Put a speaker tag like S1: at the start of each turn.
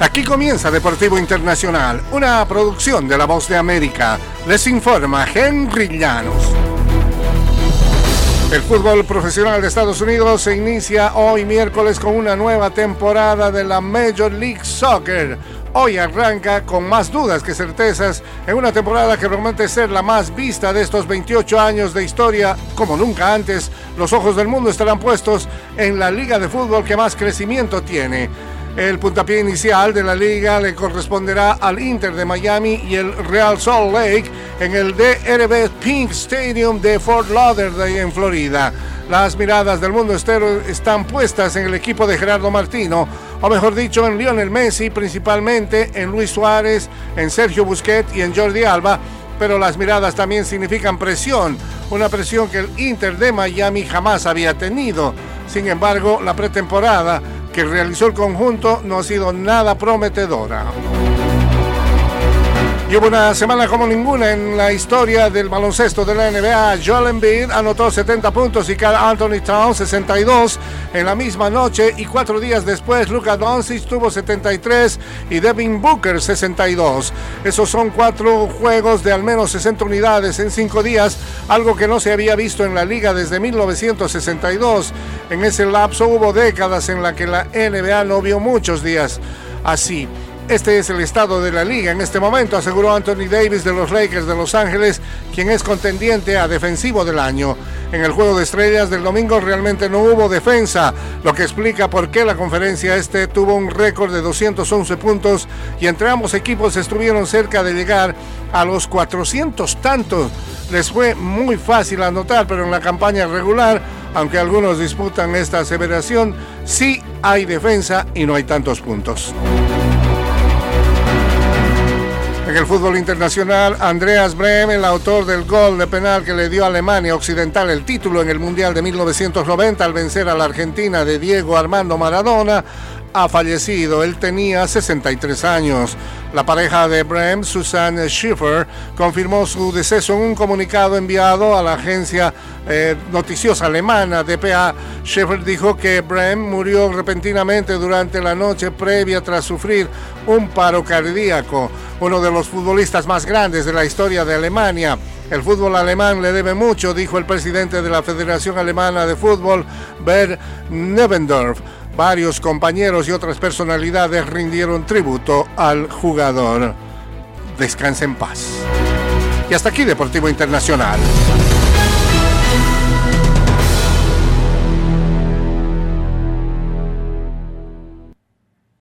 S1: Aquí comienza Deportivo Internacional, una producción de La Voz de América. Les informa Henry Llanos. El fútbol profesional de Estados Unidos se inicia hoy miércoles con una nueva temporada de la Major League Soccer. Hoy arranca con más dudas que certezas en una temporada que promete ser la más vista de estos 28 años de historia. Como nunca antes, los ojos del mundo estarán puestos en la liga de fútbol que más crecimiento tiene. El puntapié inicial de la liga le corresponderá al Inter de Miami y el Real Salt Lake en el DRB Pink Stadium de Fort Lauderdale en Florida. Las miradas del mundo estero están puestas en el equipo de Gerardo Martino, o mejor dicho, en Lionel Messi, principalmente en Luis Suárez, en Sergio Busquets y en Jordi Alba, pero las miradas también significan presión, una presión que el Inter de Miami jamás había tenido. Sin embargo, la pretemporada que realizó el conjunto no ha sido nada prometedora. Y hubo una semana como ninguna en la historia del baloncesto de la NBA. Joel Embiid anotó 70 puntos y Carl Anthony Towns 62 en la misma noche y cuatro días después Luka Doncic tuvo 73 y Devin Booker 62. Esos son cuatro juegos de al menos 60 unidades en cinco días, algo que no se había visto en la liga desde 1962. En ese lapso hubo décadas en la que la NBA no vio muchos días así. Este es el estado de la liga en este momento, aseguró Anthony Davis de los Lakers de Los Ángeles, quien es contendiente a defensivo del año. En el juego de estrellas del domingo realmente no hubo defensa, lo que explica por qué la conferencia este tuvo un récord de 211 puntos y entre ambos equipos estuvieron cerca de llegar a los 400 tantos. Les fue muy fácil anotar, pero en la campaña regular, aunque algunos disputan esta aseveración, sí hay defensa y no hay tantos puntos. En el fútbol internacional, Andreas Brehm, el autor del gol de penal que le dio a Alemania Occidental el título en el Mundial de 1990 al vencer a la Argentina de Diego Armando Maradona, ha fallecido. Él tenía 63 años. La pareja de Brehm, Susanne Schiffer, confirmó su deceso en un comunicado enviado a la agencia eh, noticiosa alemana DPA. Schiffer dijo que Brehm murió repentinamente durante la noche previa tras sufrir un paro cardíaco. Uno de los futbolistas más grandes de la historia de Alemania. El fútbol alemán le debe mucho, dijo el presidente de la Federación Alemana de Fútbol, Bert Nevendorf. Varios compañeros y otras personalidades rindieron tributo al jugador. Descanse en paz. Y hasta aquí Deportivo Internacional.